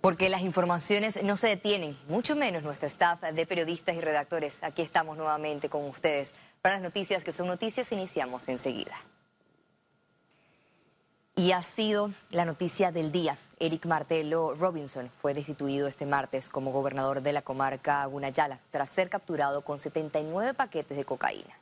Porque las informaciones no se detienen, mucho menos nuestra staff de periodistas y redactores. Aquí estamos nuevamente con ustedes para las noticias que son noticias. Iniciamos enseguida. Y ha sido la noticia del día. Eric Martelo Robinson fue destituido este martes como gobernador de la comarca Gunayala tras ser capturado con 79 paquetes de cocaína.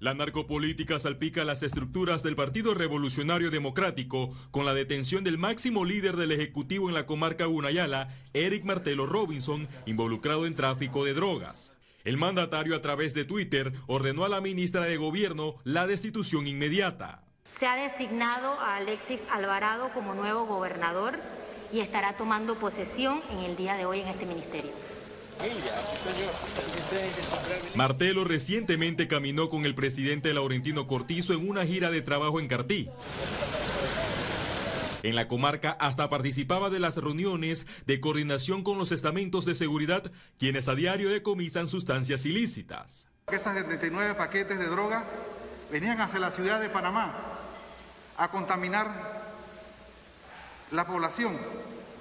La narcopolítica salpica las estructuras del Partido Revolucionario Democrático con la detención del máximo líder del Ejecutivo en la comarca Gunayala, Eric Martelo Robinson, involucrado en tráfico de drogas. El mandatario a través de Twitter ordenó a la ministra de Gobierno la destitución inmediata. Se ha designado a Alexis Alvarado como nuevo gobernador y estará tomando posesión en el día de hoy en este ministerio. Martelo recientemente caminó con el presidente Laurentino Cortizo en una gira de trabajo en Cartí. En la comarca hasta participaba de las reuniones de coordinación con los estamentos de seguridad, quienes a diario decomisan sustancias ilícitas. Esas 79 paquetes de droga venían hacia la ciudad de Panamá a contaminar la población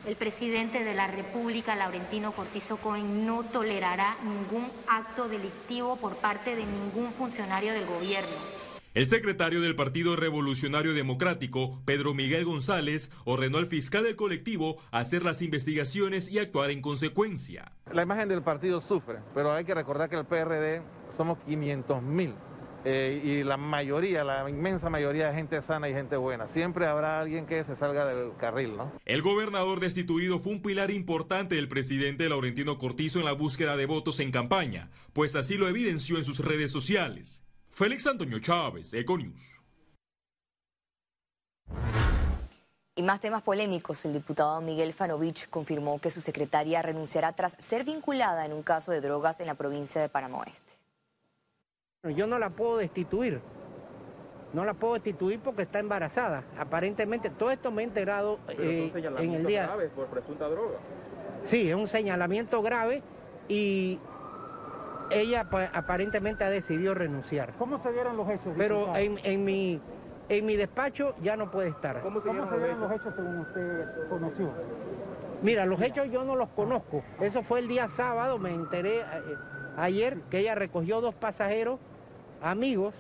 el presidente de la República, Laurentino Cortizo Cohen, no tolerará ningún acto delictivo por parte de ningún funcionario del gobierno. El secretario del Partido Revolucionario Democrático, Pedro Miguel González, ordenó al fiscal del colectivo hacer las investigaciones y actuar en consecuencia. La imagen del partido sufre, pero hay que recordar que el PRD somos 500 mil eh, y la mayoría, la inmensa mayoría de gente sana y gente buena. Siempre habrá alguien que se salga del carril, ¿no? El gobernador destituido fue un pilar importante del presidente Laurentino Cortizo en la búsqueda de votos en campaña, pues así lo evidenció en sus redes sociales. Félix Antonio Chávez, Econius. Y más temas polémicos, el diputado Miguel Fanovich confirmó que su secretaria renunciará tras ser vinculada en un caso de drogas en la provincia de Panamá Oeste. Yo no la puedo destituir. No la puedo destituir porque está embarazada. Aparentemente, todo esto me he enterado eh, en el día. grave por presunta droga. Sí, es un señalamiento grave y ella aparentemente ha decidido renunciar. ¿Cómo se dieron los hechos? Pero en, mi, en mi despacho ya no puede estar. ¿Cómo se, dieron, los hechos según usted conoció? Mira, los hechos yo no los conozco. Eso fue el día sábado, me enteré. Eh, ayer que ella recogió dos pasajeros amigos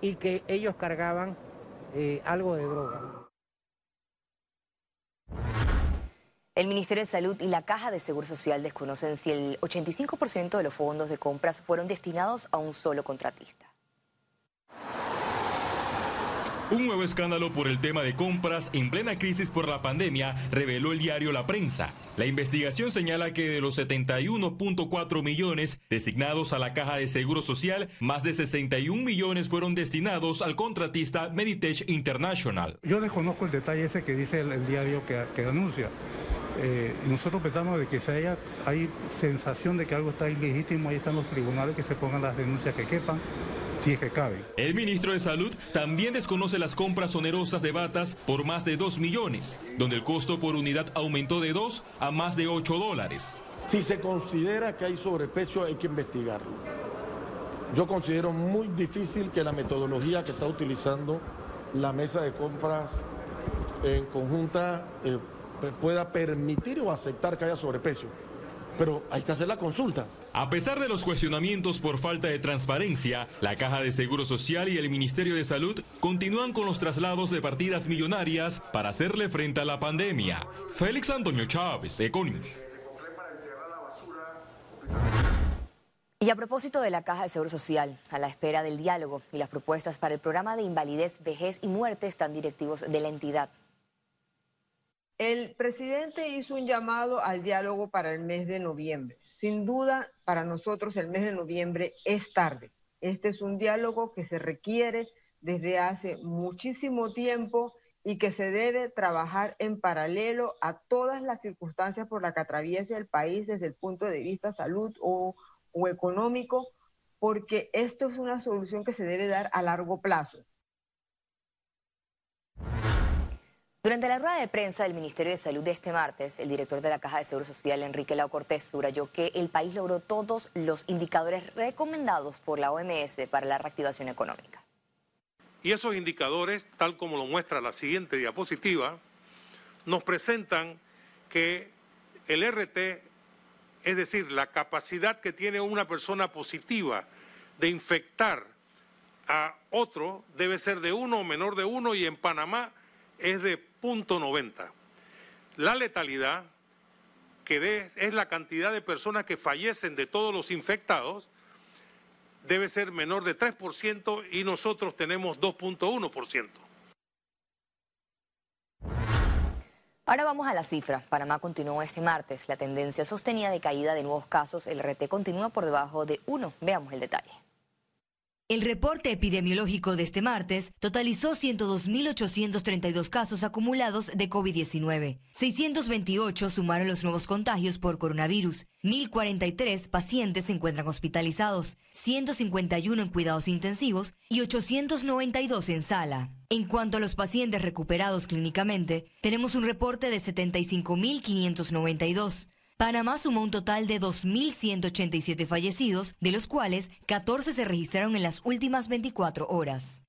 y que ellos cargaban eh, algo de droga. El Ministerio de Salud y la Caja de Seguro Social desconocen si el 85% de los fondos de compras fueron destinados a un solo contratista. Un nuevo escándalo por el tema de compras en plena crisis por la pandemia reveló el diario La Prensa. La investigación señala que de los 71.4 millones designados a la Caja de Seguro Social, más de 61 millones fueron destinados al contratista Meditech International. Yo desconozco el detalle ese que dice el, diario que, que denuncia. Eh, nosotros pensamos de que si haya, hay sensación de que algo está ilegítimo, ahí están los tribunales que se pongan las denuncias que quepan si es que cabe. El ministro de Salud también desconoce las compras onerosas de batas por más de 2 millones, donde el costo por unidad aumentó de 2 a más de 8 dólares. Si se considera que hay sobrepeso, hay que investigarlo. Yo considero muy difícil que la metodología que está utilizando la mesa de compras en conjunta eh, pueda permitir o aceptar que haya sobrepeso pero hay que hacer la consulta. A pesar de los cuestionamientos por falta de transparencia, la Caja de Seguro Social y el Ministerio de Salud continúan con los traslados de partidas millonarias para hacerle frente a la pandemia. Félix Antonio Chávez, Econius. Y a propósito de la Caja de Seguro Social, a la espera del diálogo y las propuestas para el programa de invalidez, vejez y muerte están directivos de la entidad. El presidente hizo un llamado al diálogo para el mes de noviembre. Sin duda, para nosotros el mes de noviembre es tarde. Este es un diálogo que se requiere desde hace muchísimo tiempo y que se debe trabajar en paralelo a todas las circunstancias por las que atraviesa el país desde el punto de vista salud o, o económico, porque esto es una solución que se debe dar a largo plazo. Durante la rueda de prensa del Ministerio de Salud de este martes, el director de la Caja de Seguro Social, Enrique Lau Cortés, subrayó que el país logró todos los indicadores recomendados por la OMS para la reactivación económica. Y esos indicadores, tal como lo muestra la siguiente diapositiva, nos presentan que el RT, es decir, la capacidad que tiene una persona positiva de infectar a otro debe ser de uno o menor de uno y en Panamá es de punto .90. La letalidad, que es la cantidad de personas que fallecen de todos los infectados, debe ser menor de 3% y nosotros tenemos 2.1%. Ahora vamos a la cifra. Panamá continuó este martes. La tendencia sostenida de caída de nuevos casos, el RT continúa por debajo de 1. Veamos el detalle. El reporte epidemiológico de este martes totalizó 102.832 casos acumulados de COVID-19. 628 sumaron los nuevos contagios por coronavirus. 1.043 pacientes se encuentran hospitalizados, 151 en cuidados intensivos y 892 en sala. En cuanto a los pacientes recuperados clínicamente, tenemos un reporte de 75.592. Panamá sumó un total de 2.187 fallecidos, de los cuales 14 se registraron en las últimas 24 horas.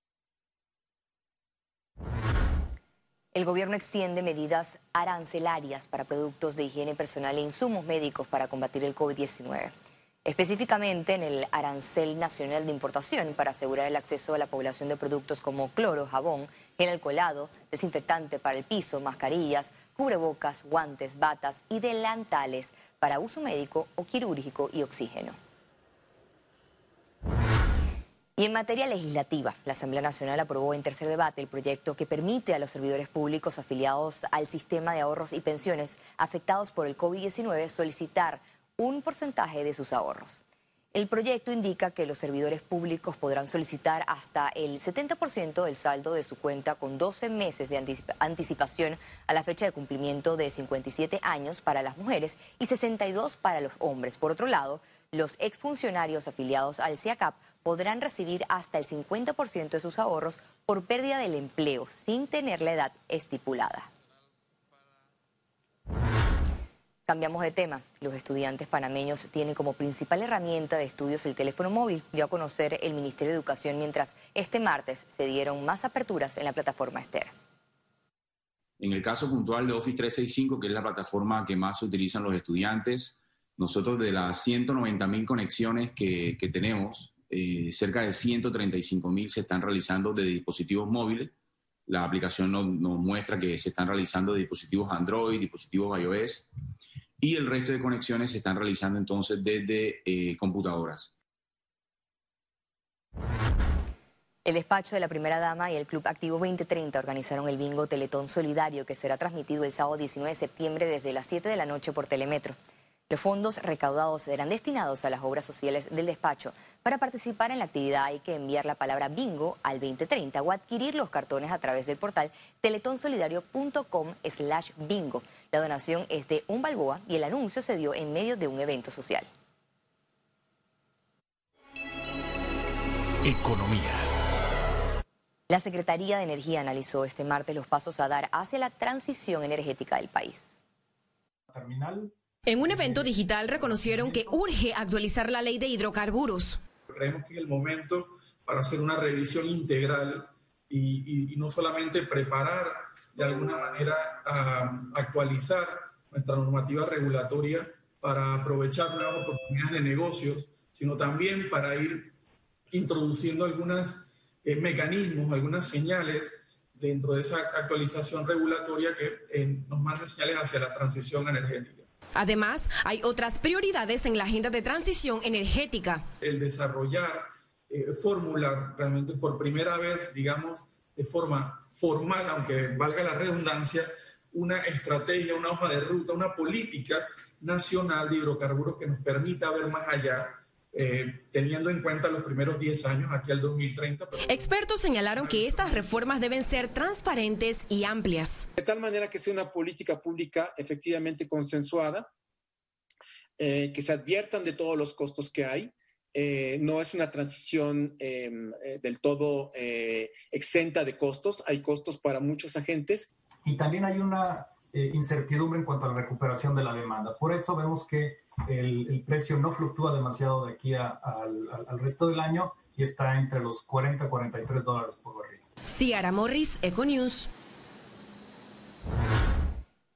El gobierno extiende medidas arancelarias para productos de higiene personal e insumos médicos para combatir el COVID-19 específicamente en el arancel nacional de importación para asegurar el acceso a la población de productos como cloro, jabón, gel alcoholado, desinfectante para el piso, mascarillas, cubrebocas, guantes, batas y delantales para uso médico o quirúrgico y oxígeno. Y en materia legislativa, la Asamblea Nacional aprobó en tercer debate el proyecto que permite a los servidores públicos afiliados al sistema de ahorros y pensiones afectados por el COVID-19 solicitar un porcentaje de sus ahorros. El proyecto indica que los servidores públicos podrán solicitar hasta el 70% del saldo de su cuenta con 12 meses de anticipación a la fecha de cumplimiento de 57 años para las mujeres y 62 para los hombres. Por otro lado, los exfuncionarios afiliados al CIACAP podrán recibir hasta el 50% de sus ahorros por pérdida del empleo sin tener la edad estipulada. Cambiamos de tema. Los estudiantes panameños tienen como principal herramienta de estudios el teléfono móvil, dio a conocer el Ministerio de Educación, mientras este martes se dieron más aperturas en la plataforma Esther. En el caso puntual de Office 365, que es la plataforma que más utilizan los estudiantes, nosotros de las 190 mil conexiones que, tenemos, eh, cerca de 135 mil se están realizando de dispositivos móviles. La aplicación nos muestra que se están realizando de dispositivos Android, dispositivos iOS y el resto de conexiones se están realizando entonces desde eh, computadoras. El despacho de la primera dama y el Club Activo 2030 organizaron el bingo Teletón Solidario que será transmitido el sábado 19 de septiembre desde las 7 de la noche por Telemetro. Los fondos recaudados serán destinados a las obras sociales del despacho. Para participar en la actividad hay que enviar la palabra bingo al 2030 o adquirir los cartones a través del portal teletonsolidario.com slash bingo. La donación es de un balboa y el anuncio se dio en medio de un evento social. Economía. La Secretaría de Energía analizó este martes los pasos a dar hacia la transición energética del país. Terminal en un evento digital reconocieron que urge actualizar la ley de hidrocarburos. Creemos que es el momento para hacer una revisión integral y, no solamente preparar de alguna manera a actualizar nuestra normativa regulatoria para aprovechar nuevas oportunidades de negocios, sino también para ir introduciendo algunos eh, mecanismos, algunas señales dentro de esa actualización regulatoria que eh, nos manden señales hacia la transición energética. Además, hay otras prioridades en la agenda de transición energética. El desarrollar, eh, formular realmente por primera vez, digamos, de forma formal, aunque valga la redundancia, una estrategia, una hoja de ruta, una política nacional de hidrocarburos que nos permita ver más allá eh, teniendo en cuenta los primeros 10 años aquí al 2030. Expertos señalaron que estas reformas deben ser transparentes y amplias. De tal manera que sea una política pública efectivamente consensuada, eh, que se adviertan de todos los costos que hay. Eh, no es una transición em, del todo exenta de costos, hay costos para muchos agentes. Y también hay una incertidumbre en cuanto a la recuperación de la demanda. Por eso vemos que el, precio no fluctúa demasiado de aquí al, resto del año y está entre los 40 y 43 dólares por barril. Ciara Morris, Econews.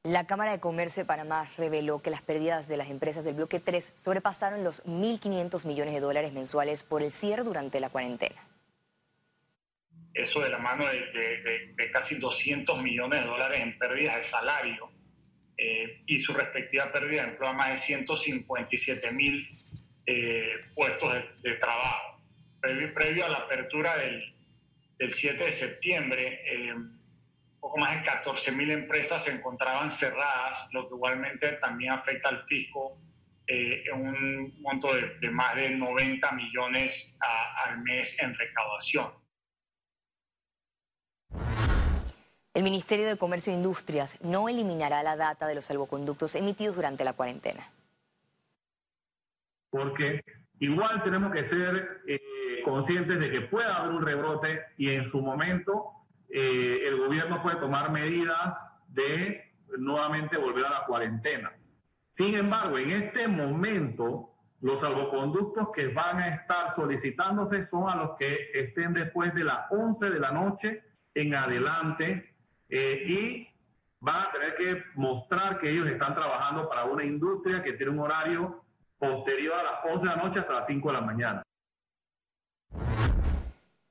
La Cámara de Comercio de Panamá reveló que las pérdidas de las empresas del bloque 3 sobrepasaron los 1.500 millones de dólares mensuales por el cierre durante la cuarentena. Eso de la mano de, casi 200 millones de dólares en pérdidas de salario eh, y su respectiva pérdida de empleo a más de 157 mil eh, puestos de, trabajo. Previo, a la apertura del, 7 de septiembre, eh, poco más de 14 mil empresas se encontraban cerradas, lo que igualmente también afecta al fisco eh, en un monto de, más de 90 millones al mes en recaudación. El Ministerio de Comercio e Industrias no eliminará la data de los salvoconductos emitidos durante la cuarentena. Porque igual tenemos que ser eh, conscientes de que puede haber un rebrote y en su momento eh, el gobierno puede tomar medidas de nuevamente volver a la cuarentena. Sin embargo, en este momento, los salvoconductos que van a estar solicitándose son a los que estén después de las 11 de la noche en adelante eh, y van a tener que mostrar que ellos están trabajando para una industria que tiene un horario posterior a las 11 de la noche hasta las 5 de la mañana.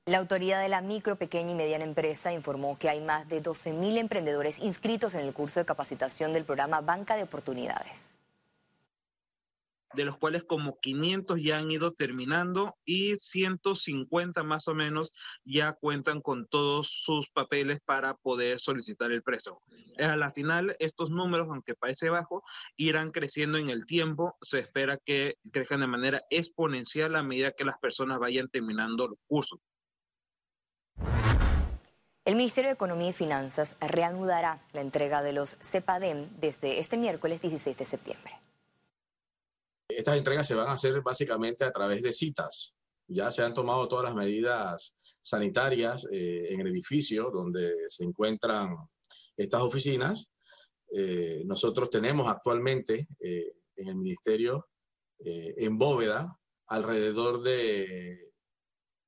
La autoridad de la micro, pequeña y mediana empresa informó que hay más de 12.000 emprendedores inscritos en el curso de capacitación del programa Banca de Oportunidades de los cuales como 500 ya han ido terminando y 150 más o menos ya cuentan con todos sus papeles para poder solicitar el préstamo. A la final, estos números, aunque parece bajo, irán creciendo en el tiempo. Se espera que crezcan de manera exponencial a medida que las personas vayan terminando los cursos. El Ministerio de Economía y Finanzas reanudará la entrega de los CEPADEM desde este miércoles 16 de septiembre. Estas entregas se van a hacer básicamente a través de citas. Ya se han tomado todas las medidas sanitarias eh, en el edificio donde se encuentran estas oficinas. Eh, nosotros tenemos actualmente eh, en el ministerio, en bóveda, alrededor de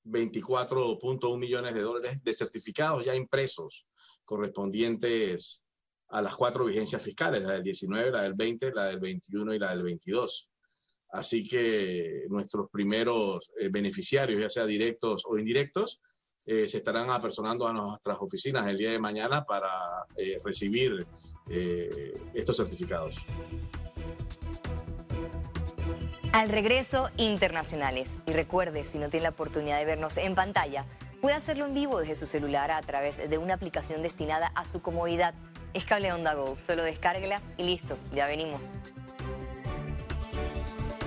24.1 millones de dólares de certificados ya impresos correspondientes a las cuatro vigencias fiscales, la del 19, la del 20, la del 21 y la del 22. Así que nuestros primeros eh, beneficiarios, ya sea directos o indirectos, eh, se estarán apersonando a nuestras oficinas el día de mañana para eh, recibir estos certificados. Al regreso, internacionales. Y recuerde, si no tiene la oportunidad de vernos en pantalla, puede hacerlo en vivo desde su celular a través de una aplicación destinada a su comodidad. Es Cable Onda Go. Solo descárguela y listo, ya venimos.